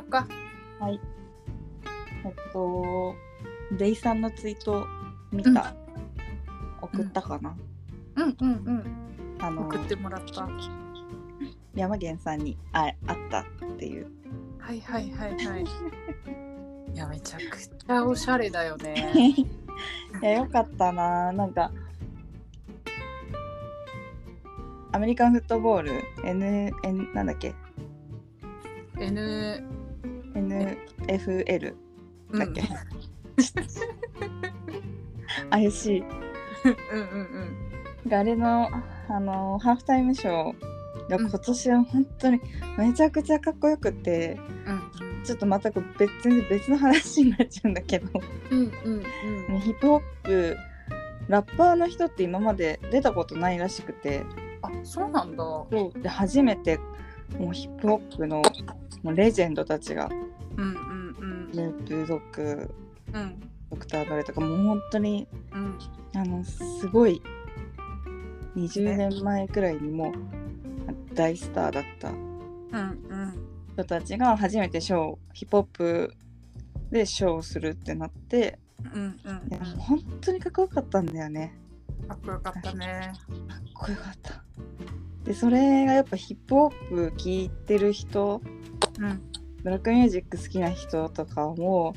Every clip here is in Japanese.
ようか。はい。えっと、デイさんのツイート見た、送ったかな、うんうんうん。あの送ってもらった。は山源さんにあ会ったっていう。いはいはいはい。いやめちゃくちゃおしゃれだよね。いや、よかったな。なんか、アメリカンフットボール、N、N なんだっけ？N ?NFL うんだっけ、怪しい。うんうんあれの、あのハーフタイムショーが今年は本当にめちゃくちゃかっこよくて、うんうんちょっとまた別全然別の話になっちゃうんだけど、うんうんうん。ヒップホップラッパーの人って今まで出たことないらしくてあそうなんだ。で初めてもうヒップホップのもうレジェンドたちがうんうんうん。ループドッグうん。ドクター・ドレとかもう本当にうん。あのすごい20年前くらいにもう大スターだった人たちが初めてショーヒップホップでショーをするってなってうん。うん。本当にかっこよかったん。だよねかっこよかったね。かっこよかったでそれがやっぱヒップホップ聴いてる人うんブラックミュージック好きな人とかも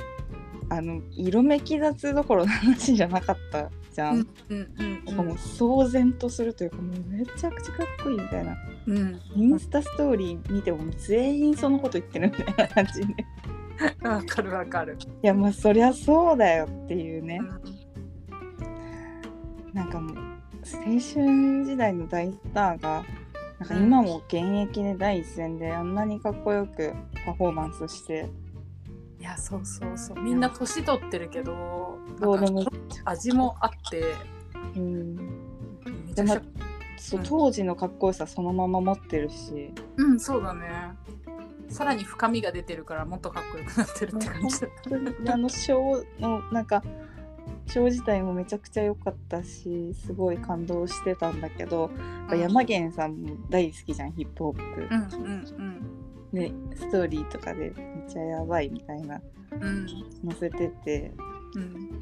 あの色めき立つどころの話じゃなかったじゃん、うんもう騒然とするというかもうめちゃくちゃかっこいいみたいな。うん。インスタストーリー見ても全員そのこと言ってるみたいな感じで。い わかるわかる。やまあそりゃそうだよっていうね。うん。なんかもう青春時代の大スターがなんか今も現役で第一線であんなにかっこよくパフォーマンスして。いやそうそうそう。みんな年取ってるけどそうでも味もあってうん。めちゃくちゃそううん。当時のかっこよさそのまま持ってるし。うんそうだね。さらに深みが出てるからもっとかっこよくなってるって感じあのショーのなんかショー自体もめちゃくちゃ良かったしすごい感動してたんだけど、やっぱ山源さんも大好きじゃんヒップホップ、うんうんでストーリーとかでめっちゃやばいみたいな。うん。うん載せてて。うん。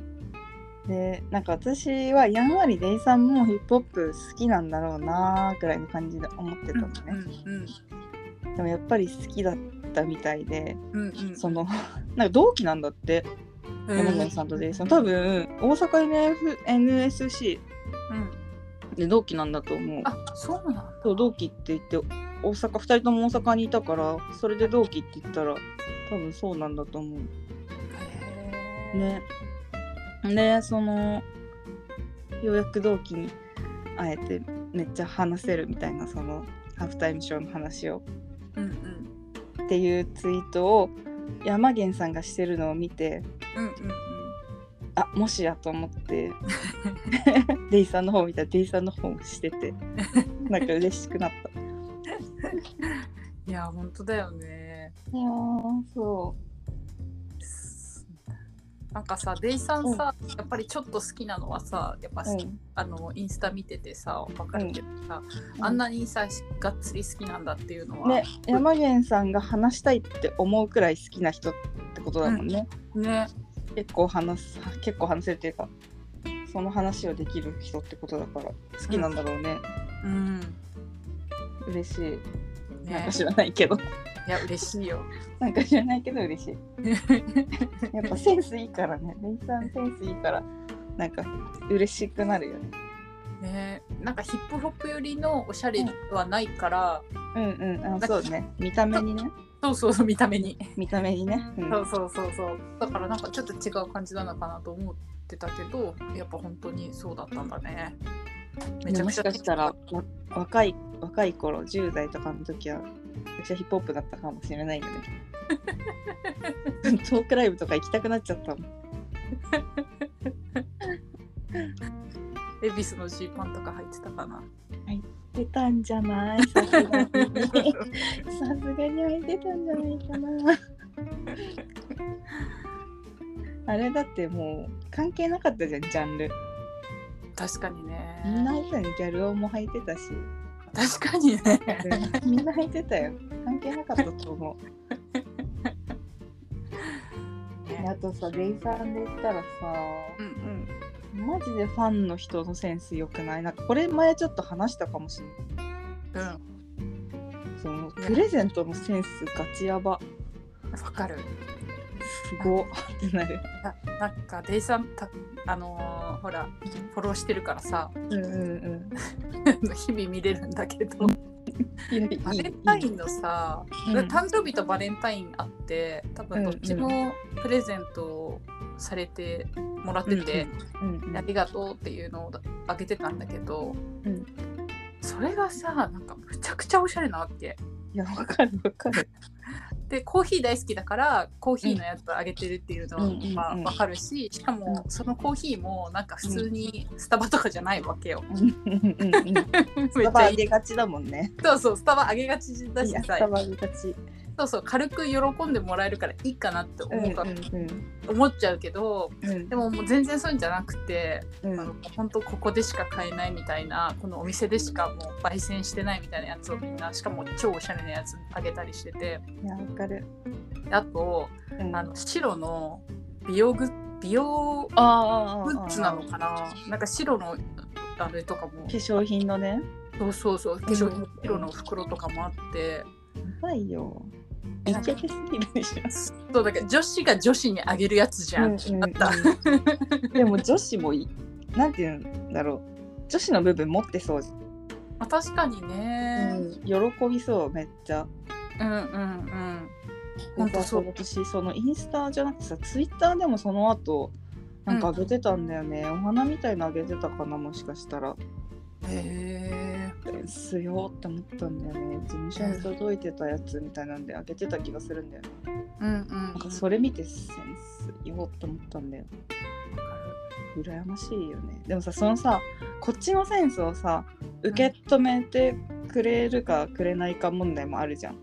でなんか私はやんわりデイさんもヒップホップ好きなんだろうなーくらいの感じで思ってたのね、うんでもやっぱり好きだったみたいでうんうんその なんか同期なんだって。うん山源さんとデイさん。多分大阪 NSC うん。で同期なんだと思う。あそうなんだ。そう同期って言って大阪2人とも大阪にいたからそれで同期って言ったら多分そうなんだと思う。ね。でそのようやく同期に会えてめっちゃ話せるみたいなそのハーフタイムショーの話を。うんうん。っていうツイートを山源さんがしてるのを見てうんうんあもしやと思って デイさんの方見たらデイさんの方もしてて なんか嬉しくなった。いいや本当だよね。やーそなんかさデイさんさ、やっぱりちょっと好きなのはさやっぱう、好き、うん。あのインスタ見ててさわかるけどさ、うん。あんなにさがっつり好きなんだっていうのはね山源さんが話したいって思うくらい好きな人ってことだもんね、ね。結構話す結構話せるっていうかその話をできる人ってことだから好きなんだろうね、うん。嬉しい。なんねか知らないけどいや嬉しいよ。なんか知らないけど嬉しい。やっぱセンスいいからね。レイさんセンスいいからなんか嬉しくなるよね。ね。なんかヒップホップ寄りのおしゃれはないから、うんうんあそうね。見た目にね。そうそうそう見た目に、見た目にね、うん。そうそうそうそう。だからなんかちょっと違う感じなのかなと思ってたけどやっぱ本当にそうだったんだね。めちゃもくちゃしかしたらわ若い若い頃10代とかの時はめっちゃヒップホップだったかもしれないよね。トークライブとか行きたくなっちゃったもん。恵比寿のジーパンとか入ってたかな。出たんじゃない？さすがに。さすがに空いてたんじゃないかな。あれだってもう関係なかったじゃんジャンル。確かにね。みんなギャル男も履いてたし確かにね。みんな履いてたよ。関係なかったと思う。ね。あとさデイさんで言ったらさうんうん。マジでファンの人のセンス良くない？なんかこれ前ちょっと話したかもしれない。うん。そのプレゼントのセンスガチやばわかる。すごっ。ってなるななんかデイさんたあのーほらフォローしてるからさ。うんうんうん。日々見れるんだけど。いやいいバレンタインのさ、うん。誕生日とバレンタインあって多分どっちもプレゼントをされてもらってて、うんうん。ありがとうっていうのをあげてたんだけど、うん。それがさなんかむちゃくちゃおしゃれなわけ。いやわかるわかる でコーヒー大好きだからコーヒーのやつあげてるっていうのは、うん。うんうんまあ、わかるししかもそのコーヒーもなんか普通にスタバとかじゃないわけよ。スタバちゃいい。上げがちだもんね。そうそうスタバあげがちだしさ。スタバ上げがちそうそう軽く喜んでもらえるからいいかなって思うか、うんうん思っちゃうけどうん。でももう全然そういうんじゃなくて、うん。あの本当ここでしか買えないみたいなこのお店でしかもう焙煎してないみたいなやつをみんなしかも超おしゃれなやつあげたりしてて。いやわかる。あとうん。あの白の美容グッ美容グッズなのかな？なんか白のあれとかも。化粧品のね。そうそうそう化粧品の白の袋とかもあって。やばいよイケてすぎるでしょ。そうだから女子が女子にあげるやつじゃん、うんうんうん。あった。でも女子もいなんていうんだろう。女子の部分持ってそうじまあ、確かにゃね、ん、喜びそうめっちゃ。うん、うんうん。ほんとそう。私そのインスタじゃなくてさツイッターでもその後なんかあげてたんだよね、お花みたいなあげてたかなもしかしたら。へえすよって思ったんだよね。事務所に届いてたやつみたいなんであげてた気がするんだよね。うんうん。なんかそれ見てセンスよって思ったんだよ。羨ましいよね。でもさそのさこっちのセンスをさ受け止めてくれるかくれないか問題もあるじゃん、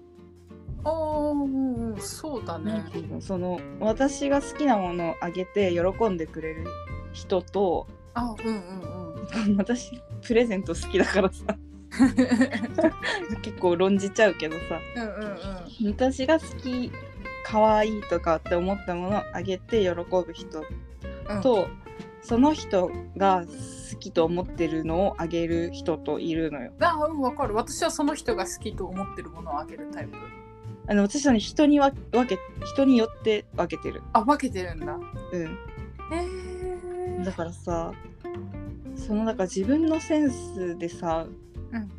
ああそうだね、その私が好きなものをあげて喜んでくれる人とあうんうんうん。私プレゼント好きだからさ 結構論じちゃうけどさ。うんうんうん。私が好き可愛いとかって思ったものをあげて喜ぶ人うん。と、その人が好きと思ってるのをあげる人といるのよ。あうんわかる。私はその人が好きと思ってるものをあげるタイプ。あの私はね人にわ分け人によって分けてる。あ分けてるんだ。うん。へえだからさそのだから自分のセンスでさ、うん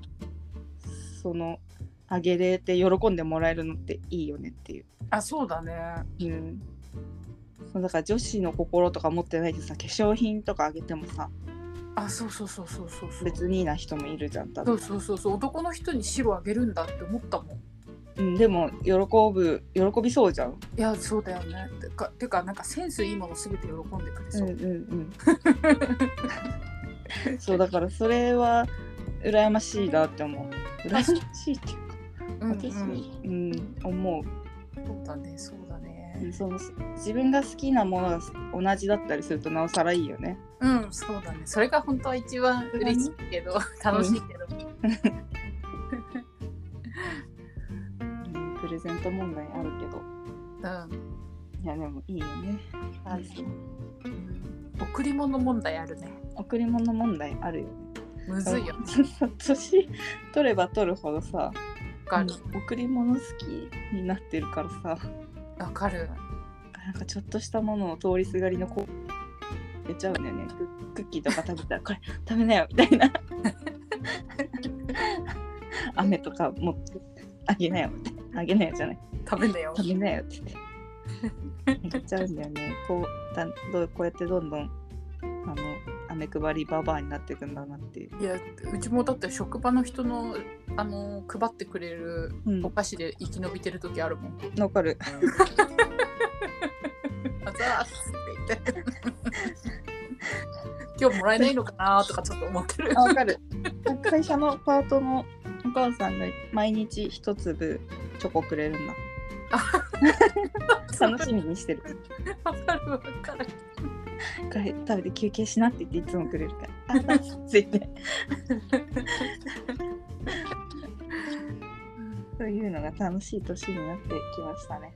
そのあげれて喜んでもらえるのっていいよねっていう。あそうだねうん。そうだから女子の心とか持ってないでさ化粧品とかあげてもさあそうそうそうそうそうそう別にいいな人もいるじゃん多分そうそうそうそう男の人に白あげるんだって思ったもんうん、でも喜ぶ喜びそうじゃん。いやそうだよねてかてかなんかセンスいいものすべて喜んでくれそう、うんうんうん。そうだからそれは羨ましいなって思う。羨ましいっていうかうんうん私、うん思う。そうだねそうだねその自分が好きなものが同じだったりするとなおさらいいよね。うんそうだねそれが本当は一番嬉しいけど 楽しいけど、うん、プレゼント問題あるけど。うんいやでもいいよね。はい、贈り物問題あるね贈り物問題あるよね。むずいよね。年取れば取るほどさ、わかる。贈り物好きになってるからさ。わかる。なんかちょっとしたものを通りすがりの子出ちゃうんだよね。ククッキーとか食べたらこれ食べなよみたいな。飴とか持ってあげなよみたいな。あげなよじゃない。食べんだよ。食べなよって言って。あげちゃうんだよね。こうだんどうこうやってどんどんあの飴配りババアになっていくんだなっていう、いやうちもだって職場の人のあの配ってくれるうん。お菓子で生き延びてる時あるもん、わかる。あざーすって言って。今日もらえないのかなとかちょっと思ってる。あわかる。会社のパートのお母さんが毎日一粒チョコくれるんだ。楽しみにしてる。わかるわかるこれ食べて休憩しなって言っていつもくれるから。あ、ついて。そういうのが楽しい年になってきましたね。